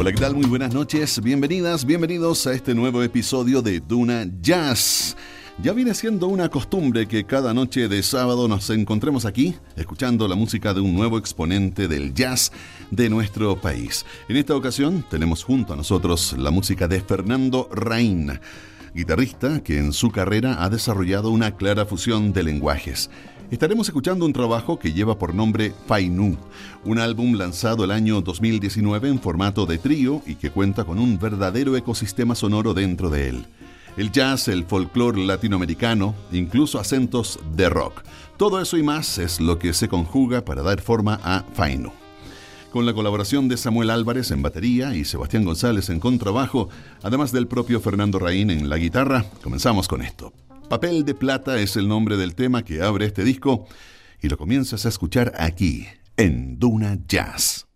Hola, ¿qué tal? Muy buenas noches, bienvenidas, bienvenidos a este nuevo episodio de Duna Jazz. Ya viene siendo una costumbre que cada noche de sábado nos encontremos aquí escuchando la música de un nuevo exponente del jazz de nuestro país. En esta ocasión tenemos junto a nosotros la música de Fernando Raín, guitarrista que en su carrera ha desarrollado una clara fusión de lenguajes. Estaremos escuchando un trabajo que lleva por nombre Fainu, un álbum lanzado el año 2019 en formato de trío y que cuenta con un verdadero ecosistema sonoro dentro de él. El jazz, el folclore latinoamericano, incluso acentos de rock. Todo eso y más es lo que se conjuga para dar forma a Fainu. Con la colaboración de Samuel Álvarez en batería y Sebastián González en contrabajo, además del propio Fernando Raín en la guitarra, comenzamos con esto. Papel de Plata es el nombre del tema que abre este disco y lo comienzas a escuchar aquí, en Duna Jazz.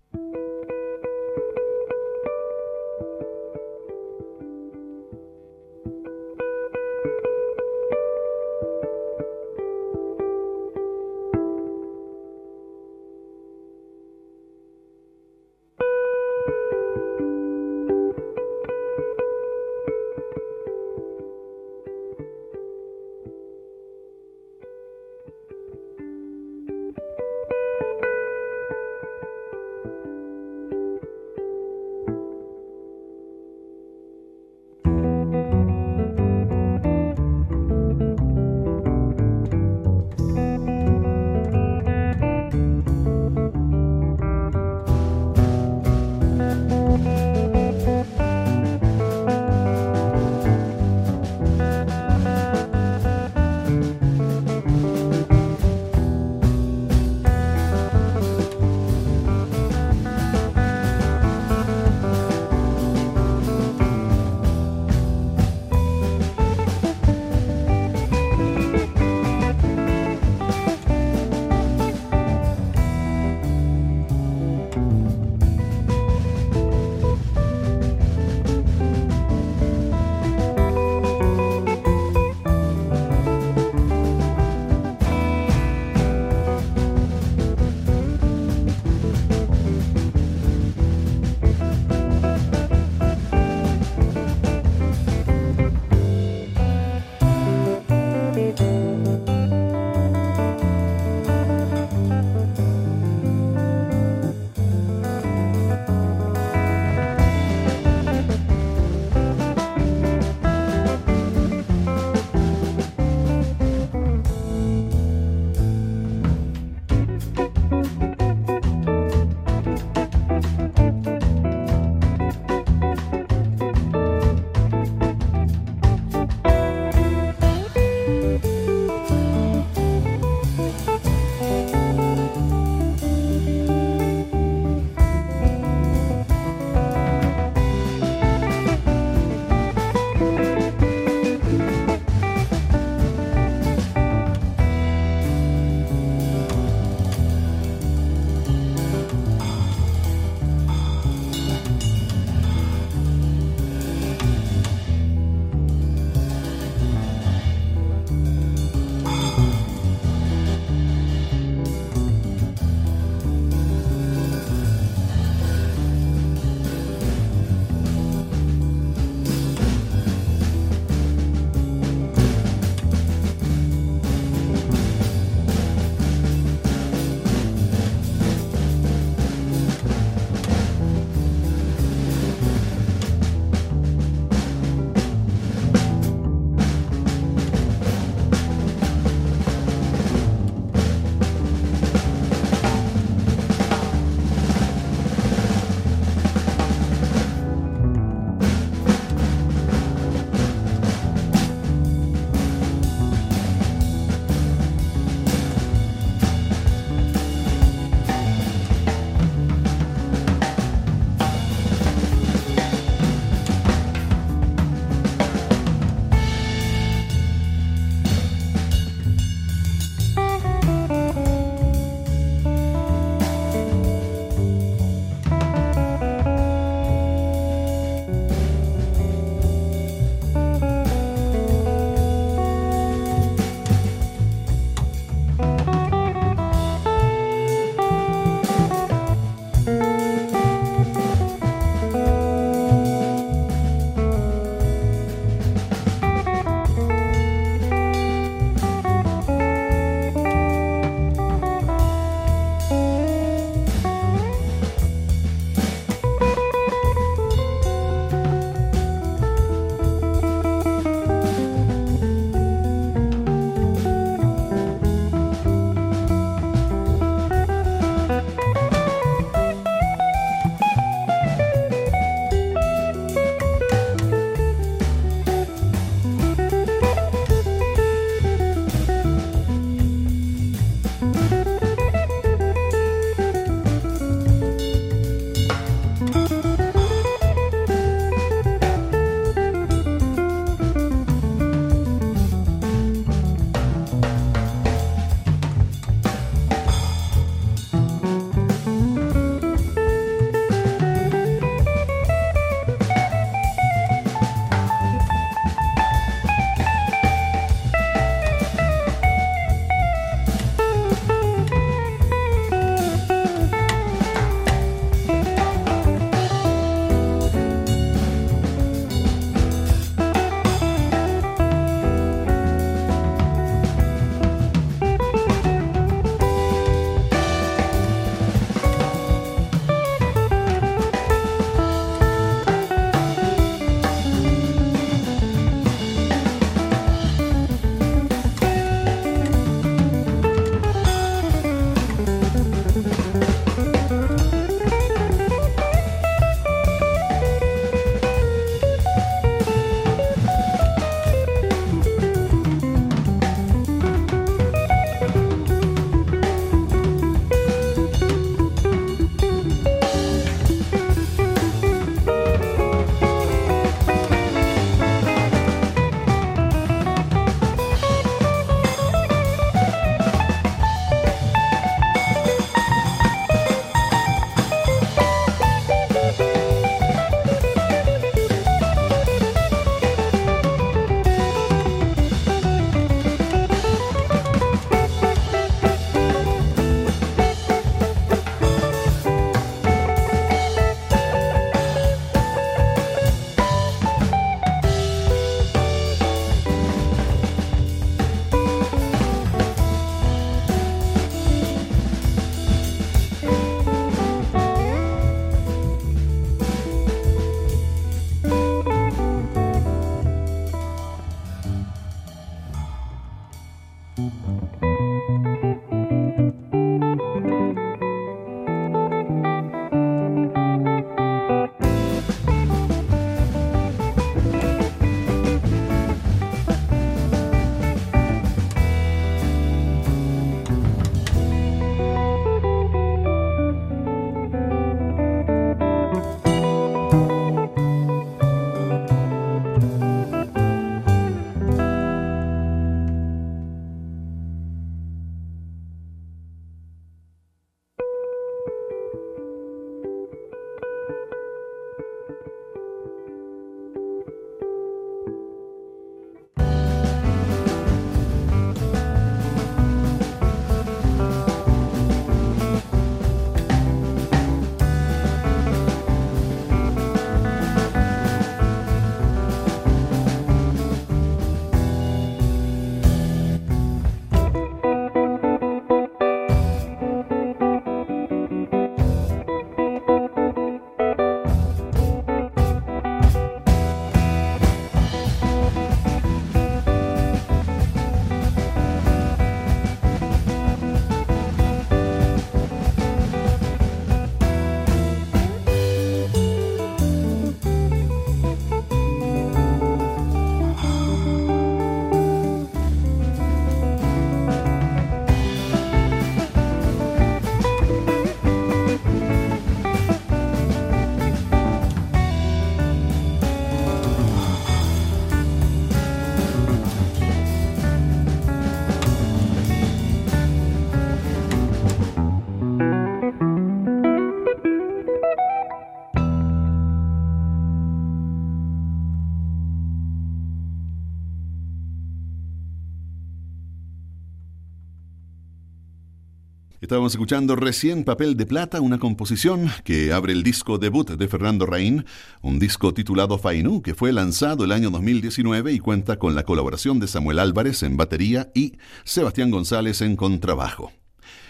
Estábamos escuchando recién Papel de Plata, una composición que abre el disco debut de Fernando Raín, un disco titulado Fainú, que fue lanzado el año 2019 y cuenta con la colaboración de Samuel Álvarez en batería y Sebastián González en contrabajo.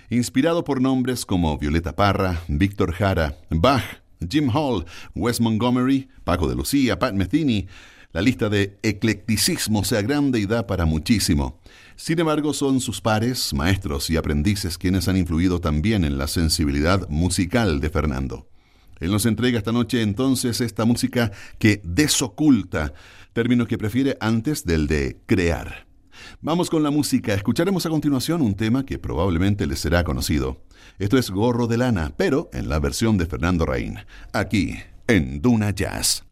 Inspirado por nombres como Violeta Parra, Víctor Jara, Bach, Jim Hall, Wes Montgomery, Paco de Lucía, Pat Metheny, la lista de eclecticismo se agranda y da para muchísimo. Sin embargo, son sus pares, maestros y aprendices quienes han influido también en la sensibilidad musical de Fernando. Él nos entrega esta noche entonces esta música que desoculta, término que prefiere antes del de crear. Vamos con la música. Escucharemos a continuación un tema que probablemente les será conocido. Esto es Gorro de Lana, pero en la versión de Fernando Raín, aquí en Duna Jazz.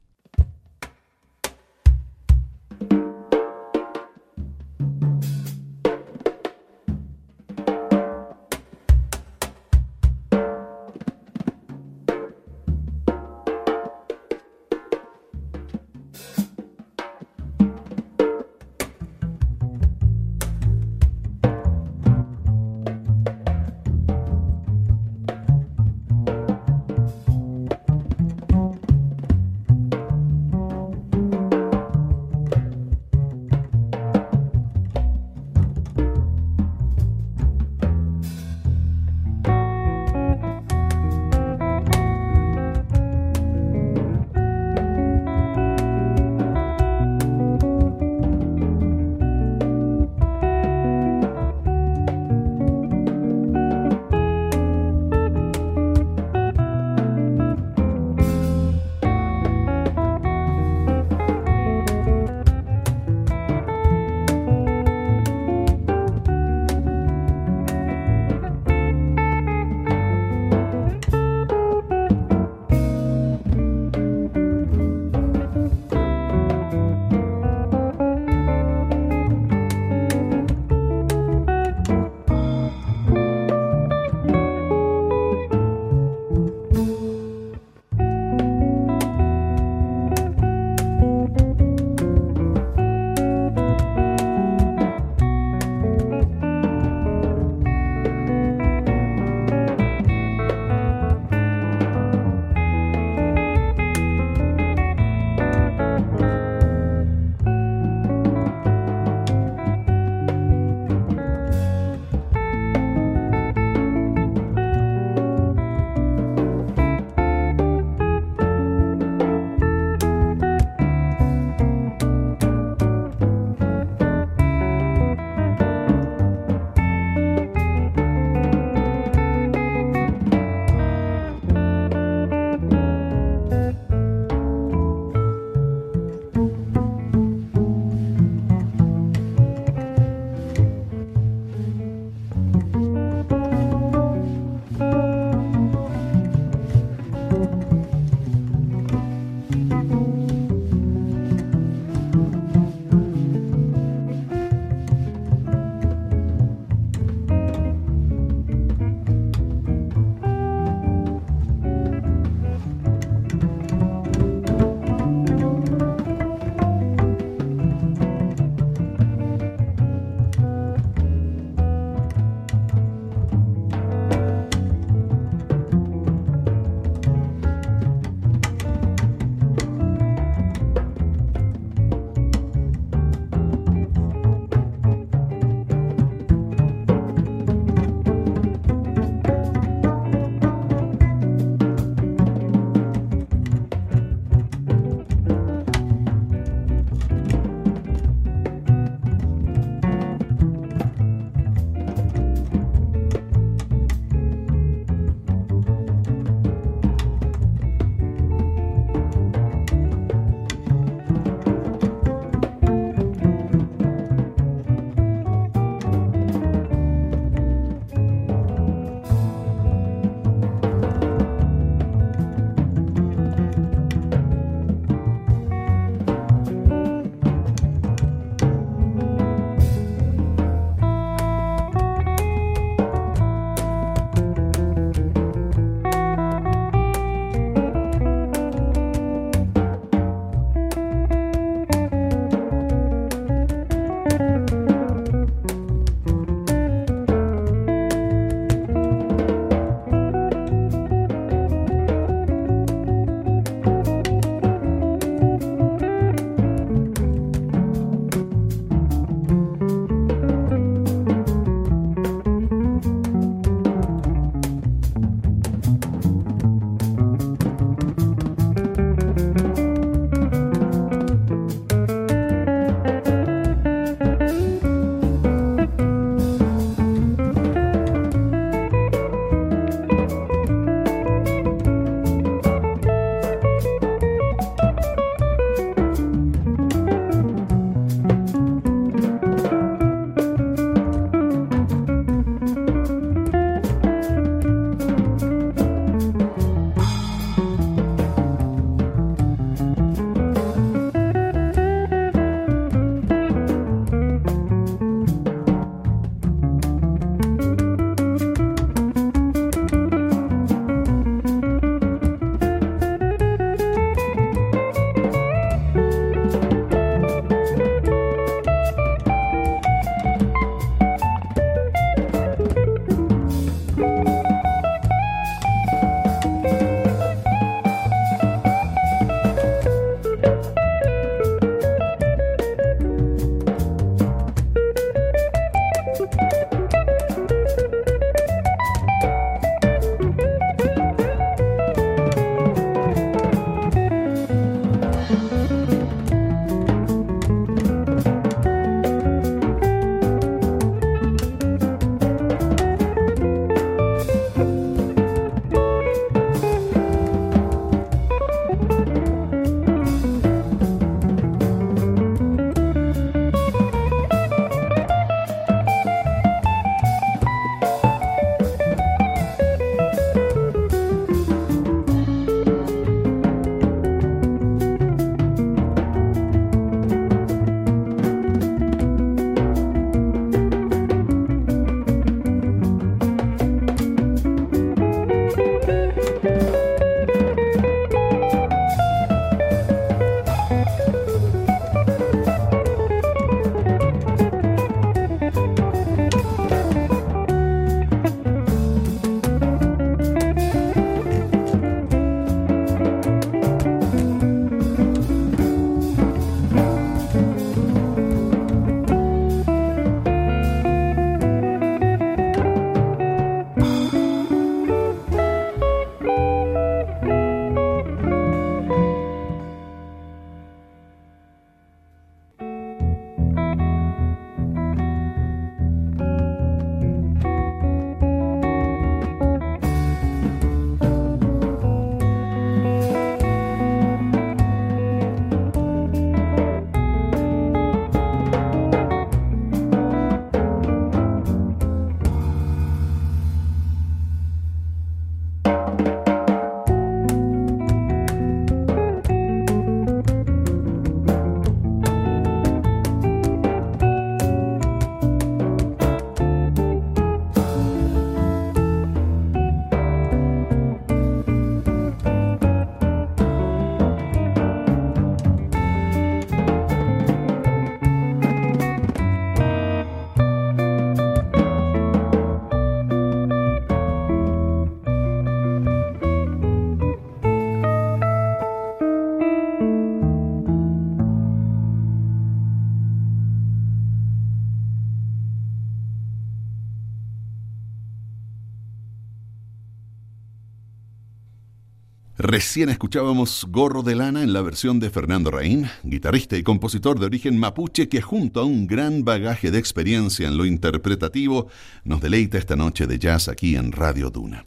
Recién escuchábamos Gorro de Lana en la versión de Fernando Raín, guitarrista y compositor de origen mapuche que junto a un gran bagaje de experiencia en lo interpretativo nos deleita esta noche de jazz aquí en Radio Duna.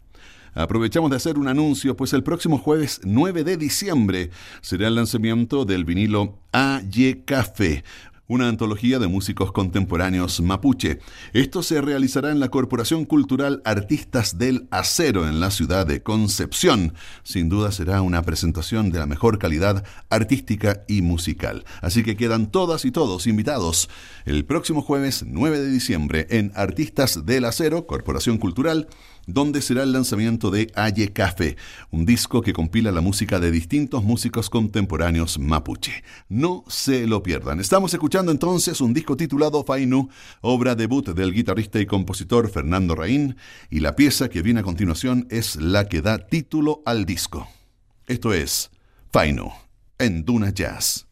Aprovechamos de hacer un anuncio, pues el próximo jueves 9 de diciembre será el lanzamiento del vinilo AY Café, una antología de músicos contemporáneos mapuche. Esto se realizará en la Corporación Cultural Artistas del Acero en la ciudad de Concepción. Sin duda será una presentación de la mejor calidad artística y musical. Así que quedan todas y todos invitados el próximo jueves 9 de diciembre en Artistas del Acero, Corporación Cultural, donde será el lanzamiento de Aye Café, un disco que compila la música de distintos músicos contemporáneos mapuche. No se lo pierdan. Estamos escuchando entonces un disco titulado Fainu, obra debut del guitarrista y compositor Fernando Raín, y la pieza que viene a continuación es la que da título al disco. Esto es Fainu, en Duna Jazz.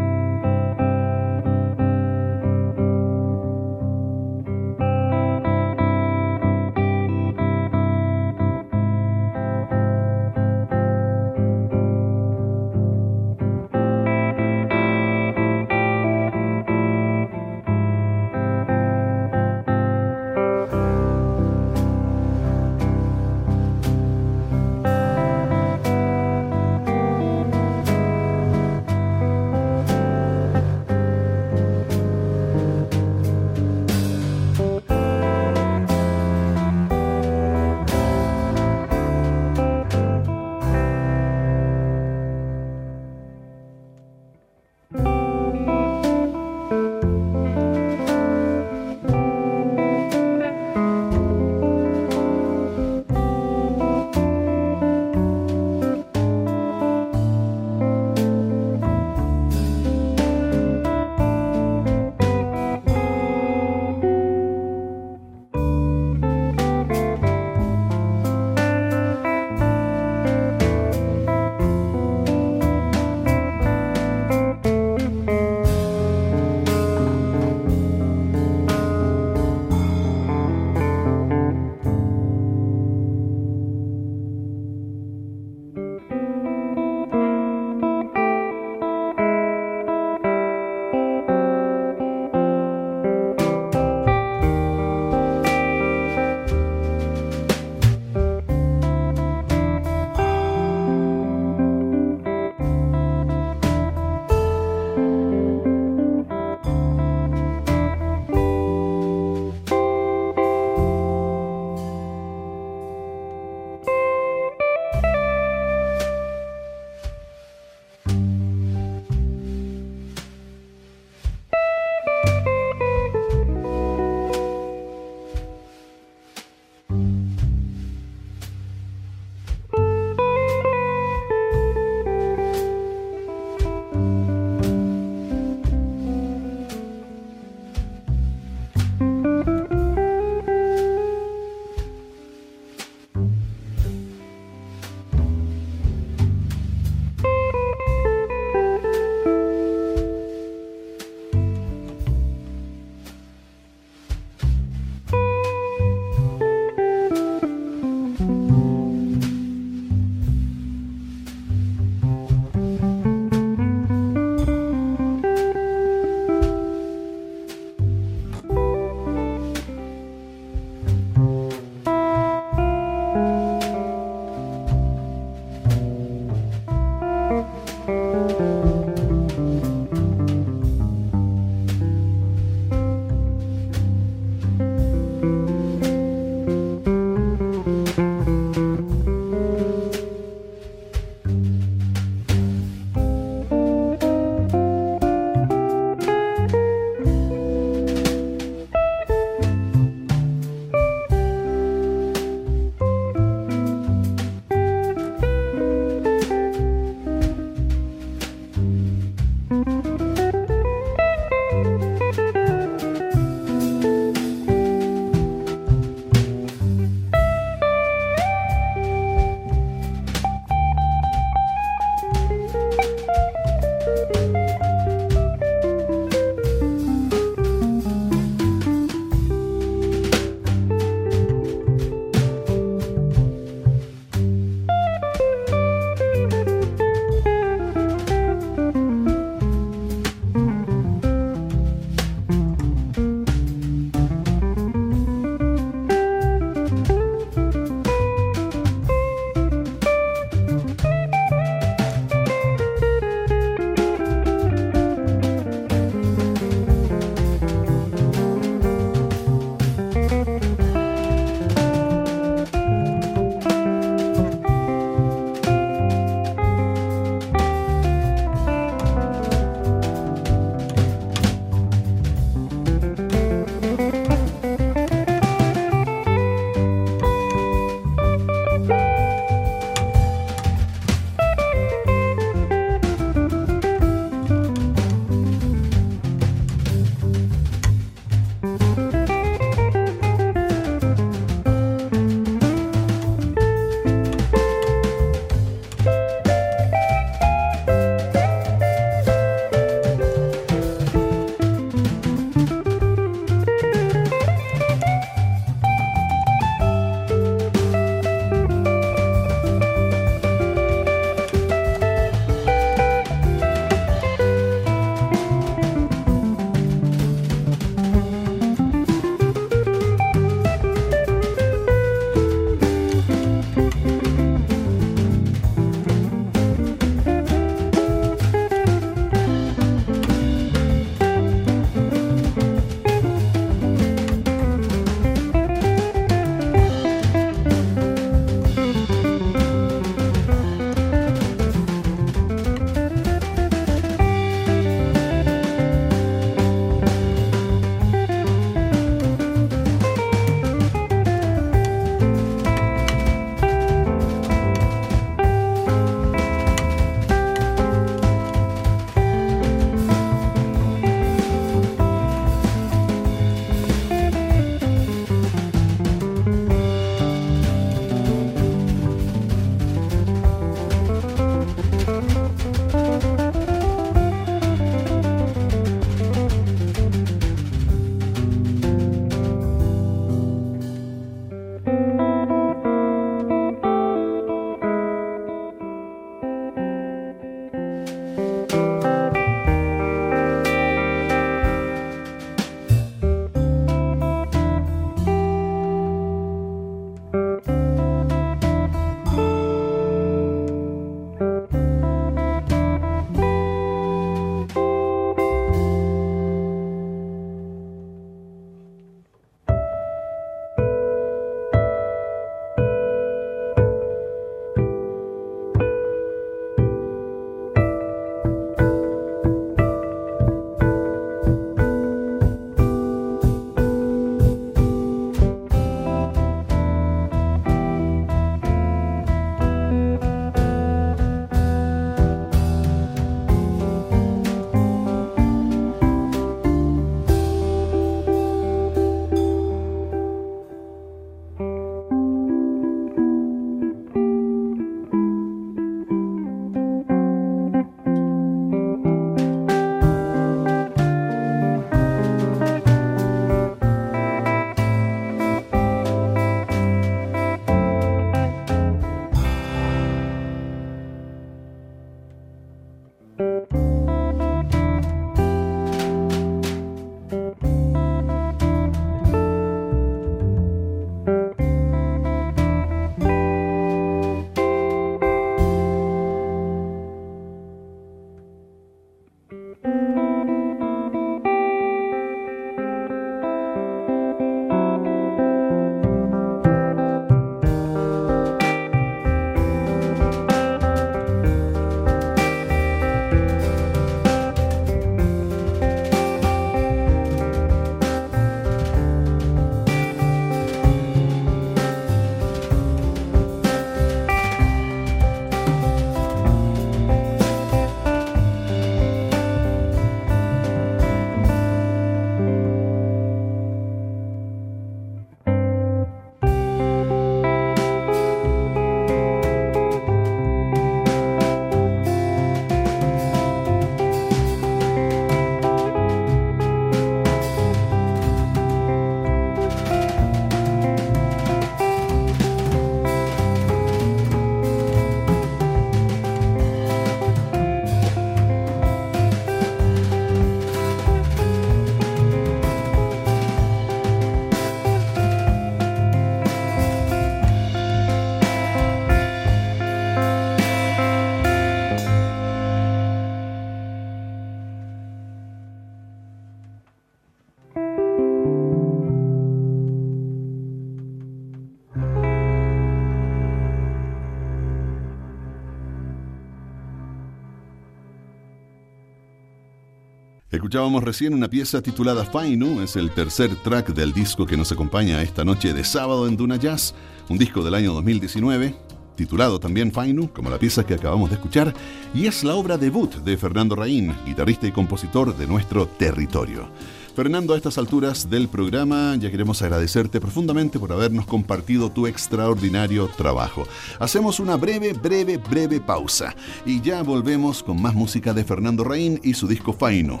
Escuchábamos recién una pieza titulada Fainu, es el tercer track del disco que nos acompaña esta noche de sábado en Duna Jazz, un disco del año 2019, titulado también Fainu, como la pieza que acabamos de escuchar, y es la obra debut de Fernando Raín, guitarrista y compositor de nuestro territorio. Fernando, a estas alturas del programa ya queremos agradecerte profundamente por habernos compartido tu extraordinario trabajo. Hacemos una breve, breve, breve pausa y ya volvemos con más música de Fernando Raín y su disco Faino.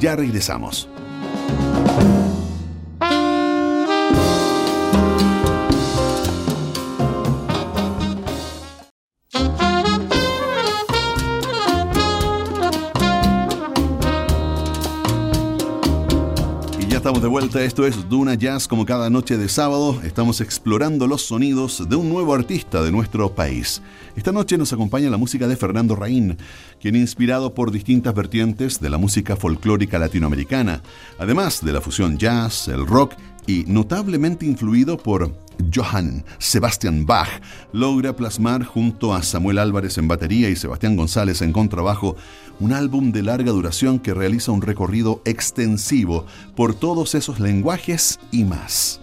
Ya regresamos. De vuelta, esto es Duna Jazz como cada noche de sábado, estamos explorando los sonidos de un nuevo artista de nuestro país. Esta noche nos acompaña la música de Fernando Raín, quien inspirado por distintas vertientes de la música folclórica latinoamericana, además de la fusión jazz, el rock y notablemente influido por Johann Sebastian Bach, logra plasmar junto a Samuel Álvarez en batería y Sebastián González en contrabajo un álbum de larga duración que realiza un recorrido extensivo por todos esos lenguajes y más.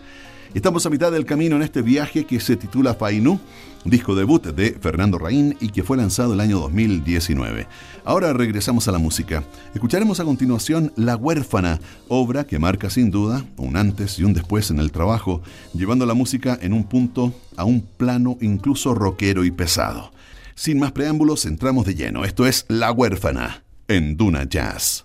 Estamos a mitad del camino en este viaje que se titula Fainu, disco debut de Fernando Raín y que fue lanzado el año 2019. Ahora regresamos a la música. Escucharemos a continuación La huérfana, obra que marca sin duda un antes y un después en el trabajo, llevando la música en un punto a un plano incluso rockero y pesado. Sin más preámbulos, entramos de lleno. Esto es La huérfana en Duna Jazz.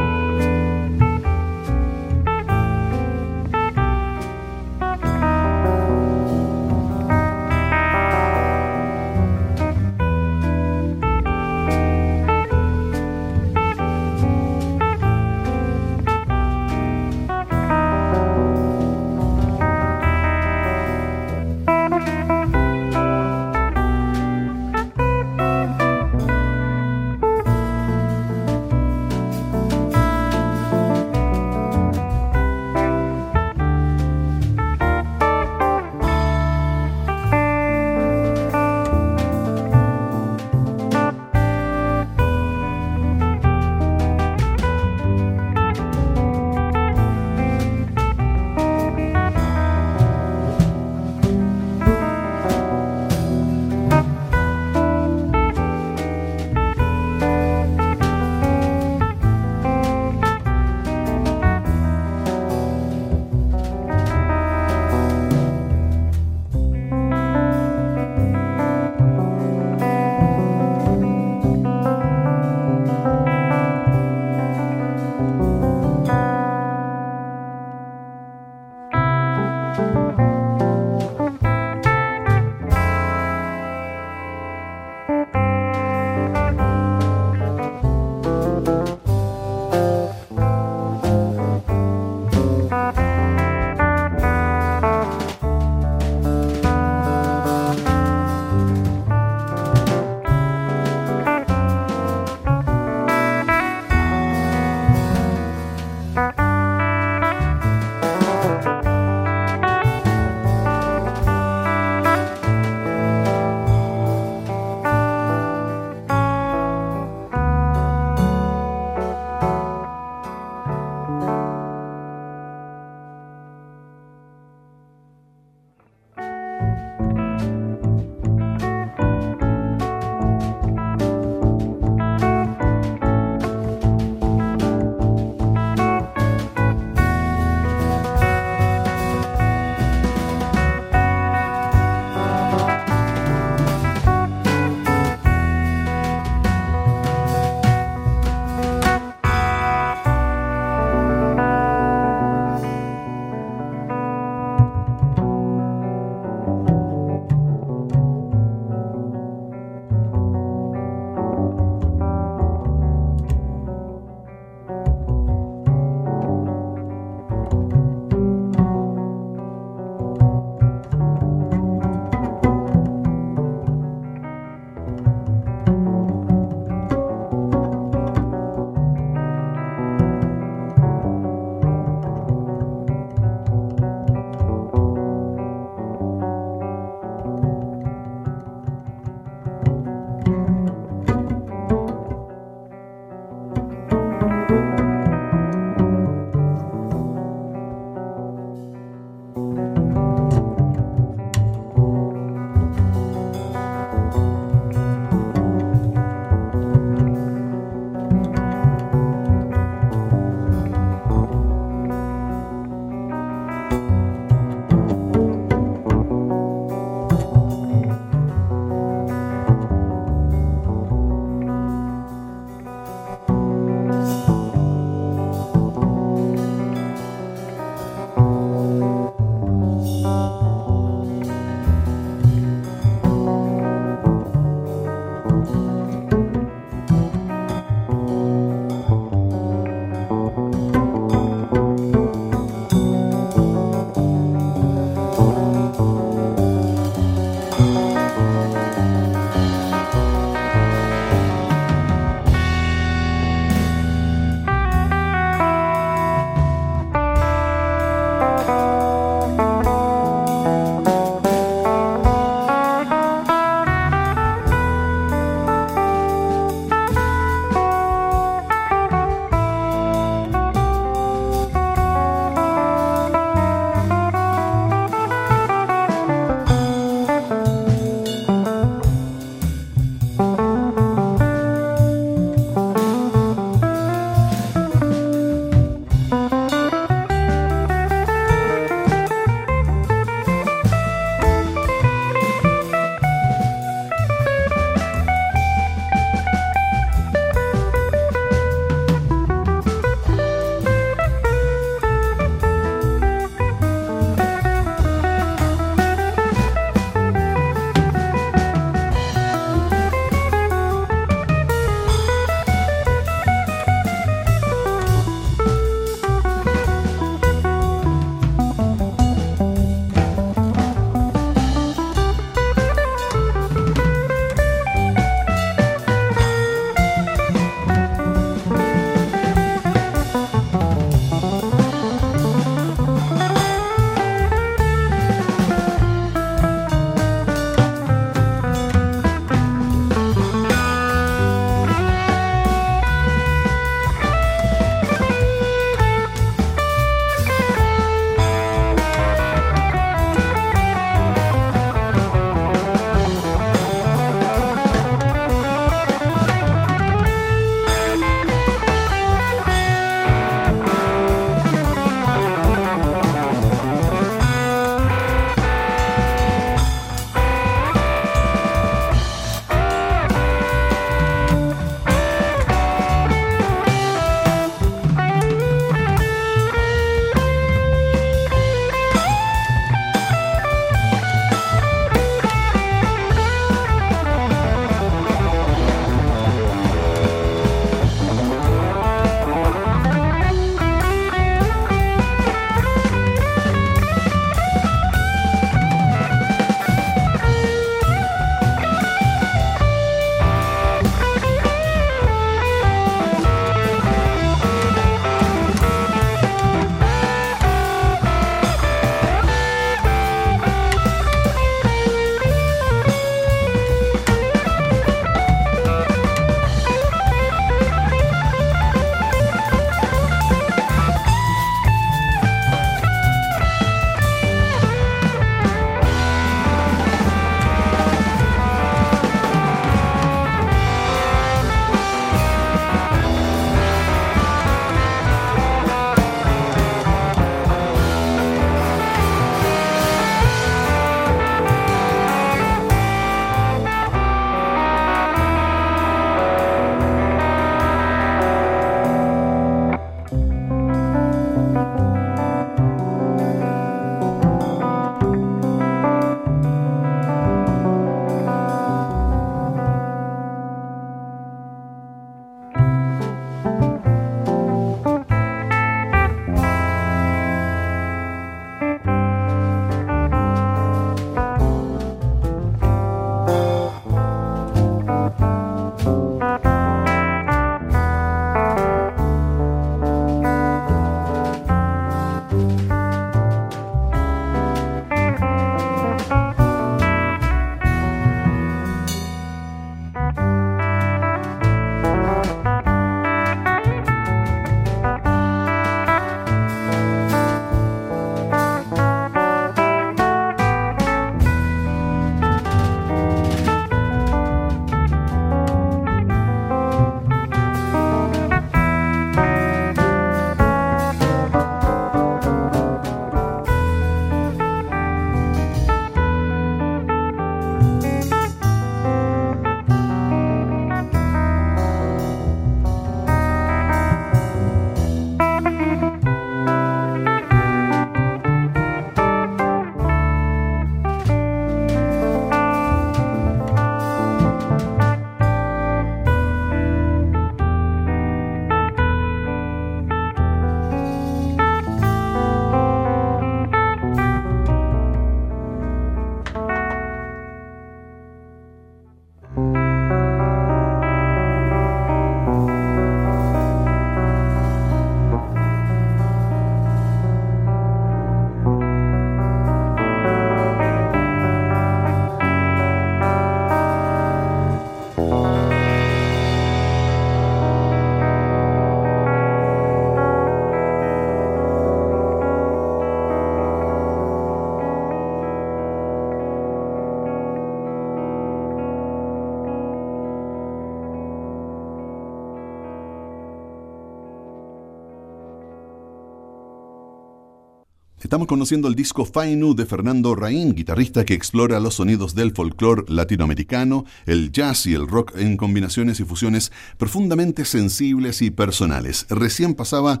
Estamos conociendo el disco Fainu de Fernando Raín, guitarrista que explora los sonidos del folclore latinoamericano, el jazz y el rock en combinaciones y fusiones profundamente sensibles y personales. Recién pasaba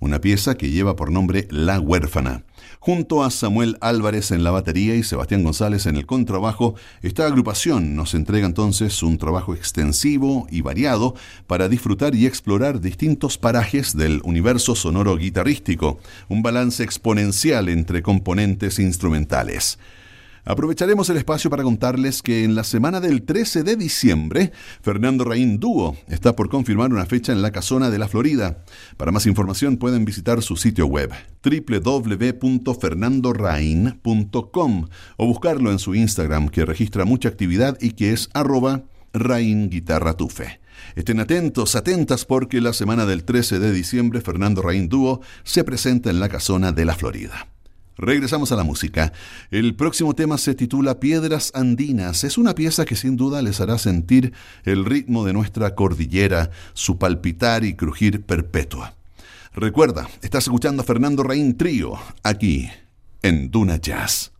una pieza que lleva por nombre La huérfana. Junto a Samuel Álvarez en la batería y Sebastián González en el contrabajo, esta agrupación nos entrega entonces un trabajo extensivo y variado para disfrutar y explorar distintos parajes del universo sonoro guitarrístico, un balance exponencial entre componentes instrumentales. Aprovecharemos el espacio para contarles que en la semana del 13 de diciembre, Fernando Raín Dúo está por confirmar una fecha en la Casona de la Florida. Para más información pueden visitar su sitio web www.fernandorain.com o buscarlo en su Instagram que registra mucha actividad y que es arroba Raín Guitarra Tufe. Estén atentos, atentas porque la semana del 13 de diciembre Fernando Raín Dúo se presenta en la Casona de la Florida. Regresamos a la música. El próximo tema se titula Piedras Andinas. Es una pieza que sin duda les hará sentir el ritmo de nuestra cordillera, su palpitar y crujir perpetua. Recuerda, estás escuchando a Fernando Raín Trío, aquí, en Duna Jazz.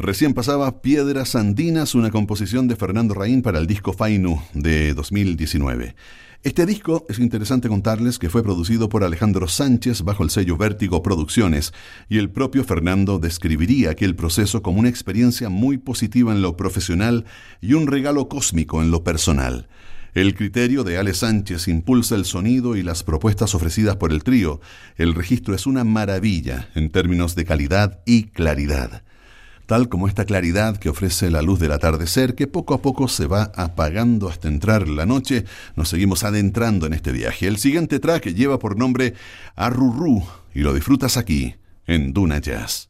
Recién pasaba Piedras Andinas, una composición de Fernando Raín para el disco Fainu de 2019. Este disco es interesante contarles que fue producido por Alejandro Sánchez bajo el sello Vértigo Producciones y el propio Fernando describiría aquel proceso como una experiencia muy positiva en lo profesional y un regalo cósmico en lo personal. El criterio de Ale Sánchez impulsa el sonido y las propuestas ofrecidas por el trío. El registro es una maravilla en términos de calidad y claridad tal como esta claridad que ofrece la luz del atardecer, que poco a poco se va apagando hasta entrar la noche, nos seguimos adentrando en este viaje. El siguiente track lleva por nombre Arrurú y lo disfrutas aquí, en Duna Jazz.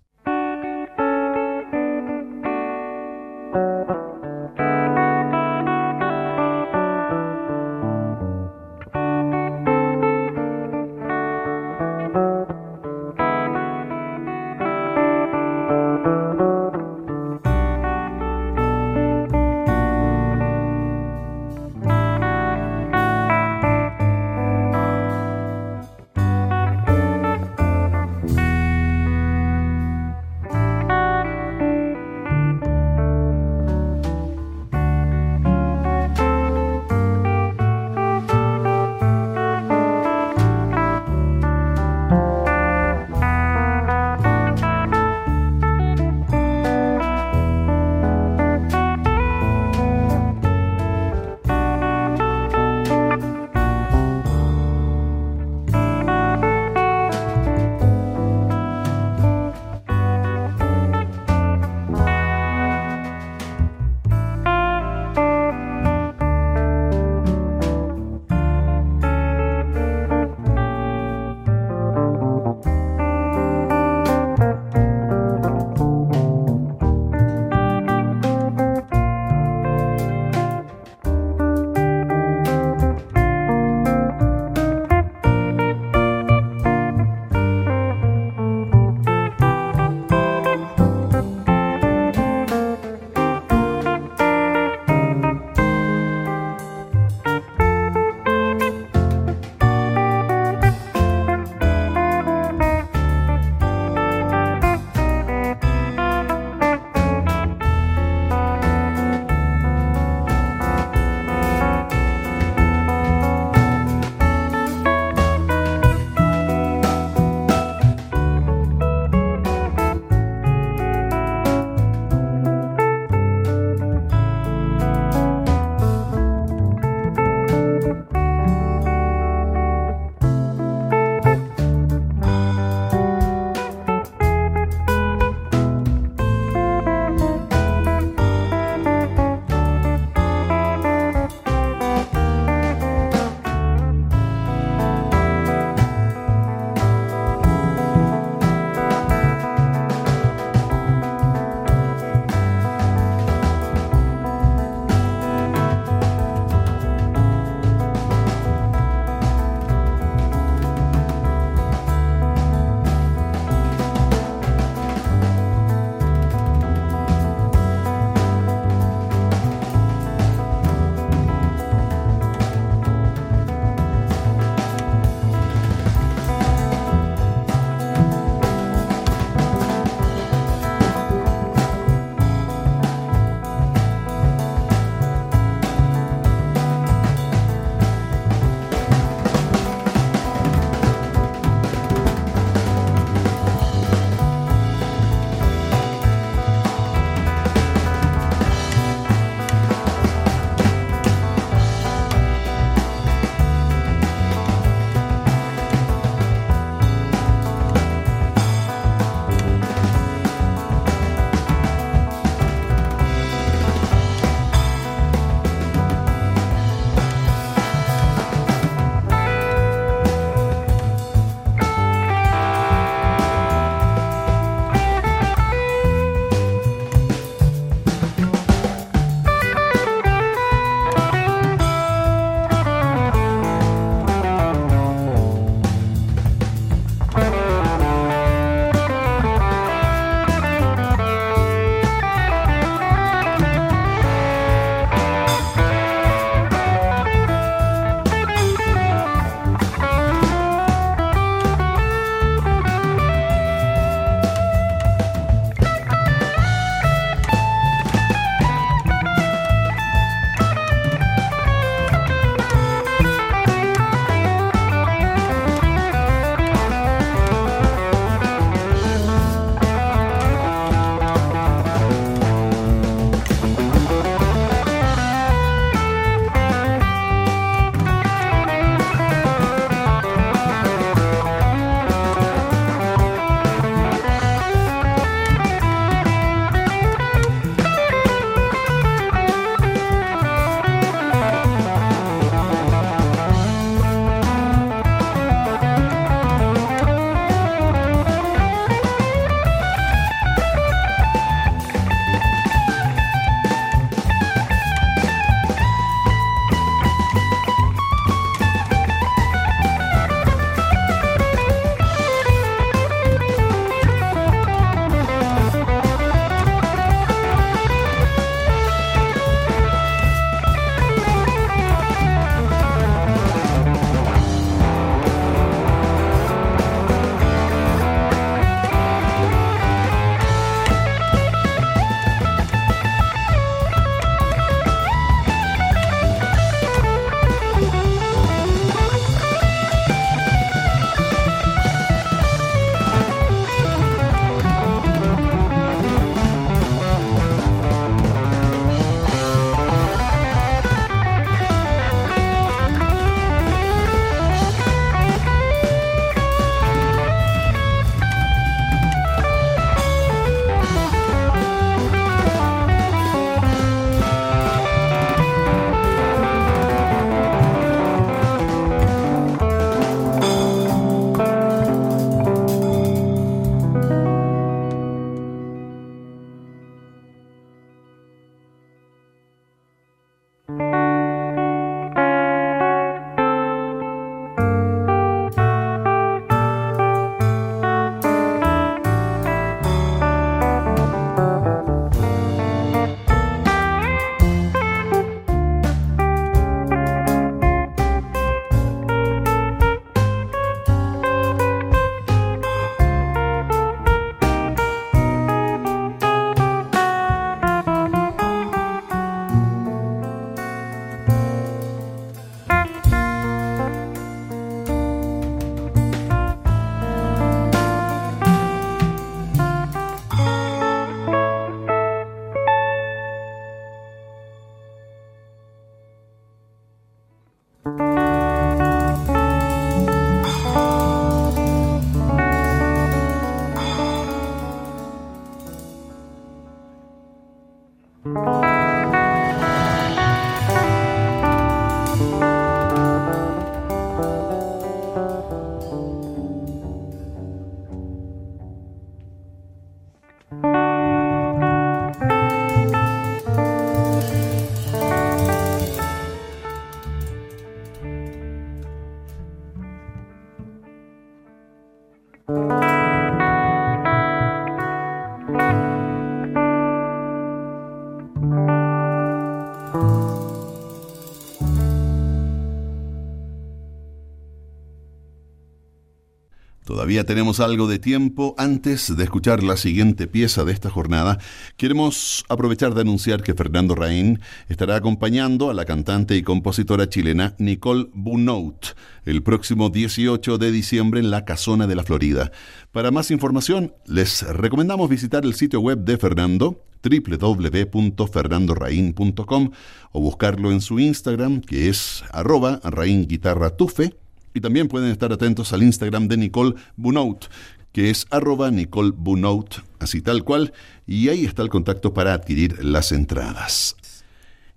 Todavía tenemos algo de tiempo antes de escuchar la siguiente pieza de esta jornada. Queremos aprovechar de anunciar que Fernando Raín estará acompañando a la cantante y compositora chilena Nicole Bunout el próximo 18 de diciembre en la Casona de la Florida. Para más información, les recomendamos visitar el sitio web de Fernando www.fernandoraín.com o buscarlo en su Instagram que es arroba raínguitarratufe y también pueden estar atentos al Instagram de Nicole Bunout, que es arroba Nicole Bunout, así tal cual, y ahí está el contacto para adquirir las entradas.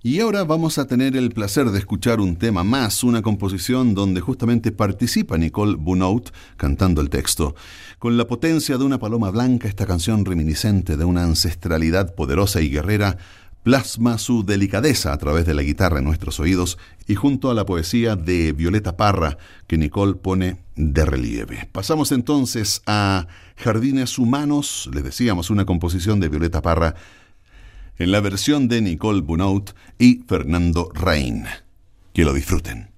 Y ahora vamos a tener el placer de escuchar un tema más, una composición donde justamente participa Nicole Bunout cantando el texto. Con la potencia de una paloma blanca, esta canción reminiscente de una ancestralidad poderosa y guerrera plasma su delicadeza a través de la guitarra en nuestros oídos y junto a la poesía de Violeta Parra que Nicole pone de relieve. Pasamos entonces a Jardines Humanos, les decíamos una composición de Violeta Parra en la versión de Nicole Bunaut y Fernando Rain. Que lo disfruten.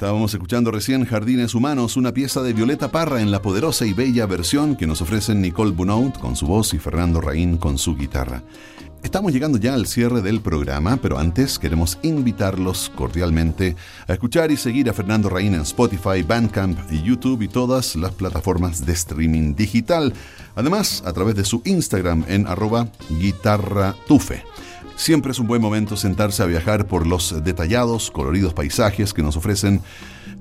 Estábamos escuchando recién Jardines Humanos, una pieza de Violeta Parra en la poderosa y bella versión que nos ofrecen Nicole Bunaut con su voz y Fernando Raín con su guitarra. Estamos llegando ya al cierre del programa, pero antes queremos invitarlos cordialmente a escuchar y seguir a Fernando Raín en Spotify, Bandcamp, YouTube y todas las plataformas de streaming digital. Además, a través de su Instagram en arroba guitarratufe. Siempre es un buen momento sentarse a viajar por los detallados, coloridos paisajes que nos ofrecen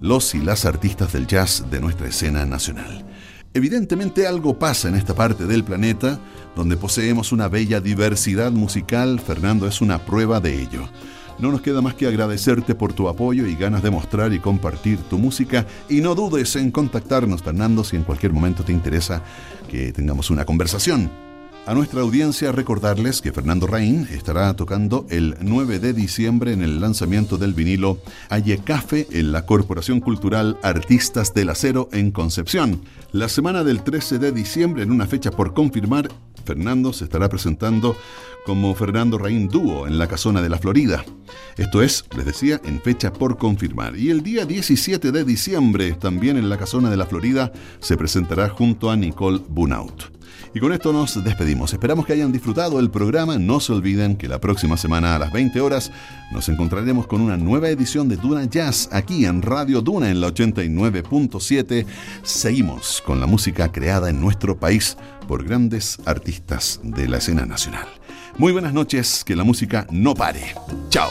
los y las artistas del jazz de nuestra escena nacional. Evidentemente algo pasa en esta parte del planeta donde poseemos una bella diversidad musical. Fernando es una prueba de ello. No nos queda más que agradecerte por tu apoyo y ganas de mostrar y compartir tu música y no dudes en contactarnos, Fernando, si en cualquier momento te interesa que tengamos una conversación. A nuestra audiencia recordarles que Fernando Raín estará tocando el 9 de diciembre en el lanzamiento del vinilo Ayecafe en la Corporación Cultural Artistas del Acero en Concepción. La semana del 13 de diciembre, en una fecha por confirmar, Fernando se estará presentando como Fernando Raín Dúo en la Casona de la Florida. Esto es, les decía, en fecha por confirmar. Y el día 17 de diciembre, también en la Casona de la Florida, se presentará junto a Nicole Bunaut. Y con esto nos despedimos. Esperamos que hayan disfrutado el programa. No se olviden que la próxima semana a las 20 horas nos encontraremos con una nueva edición de Duna Jazz aquí en Radio Duna en la 89.7. Seguimos con la música creada en nuestro país por grandes artistas de la escena nacional. Muy buenas noches, que la música no pare. Chao.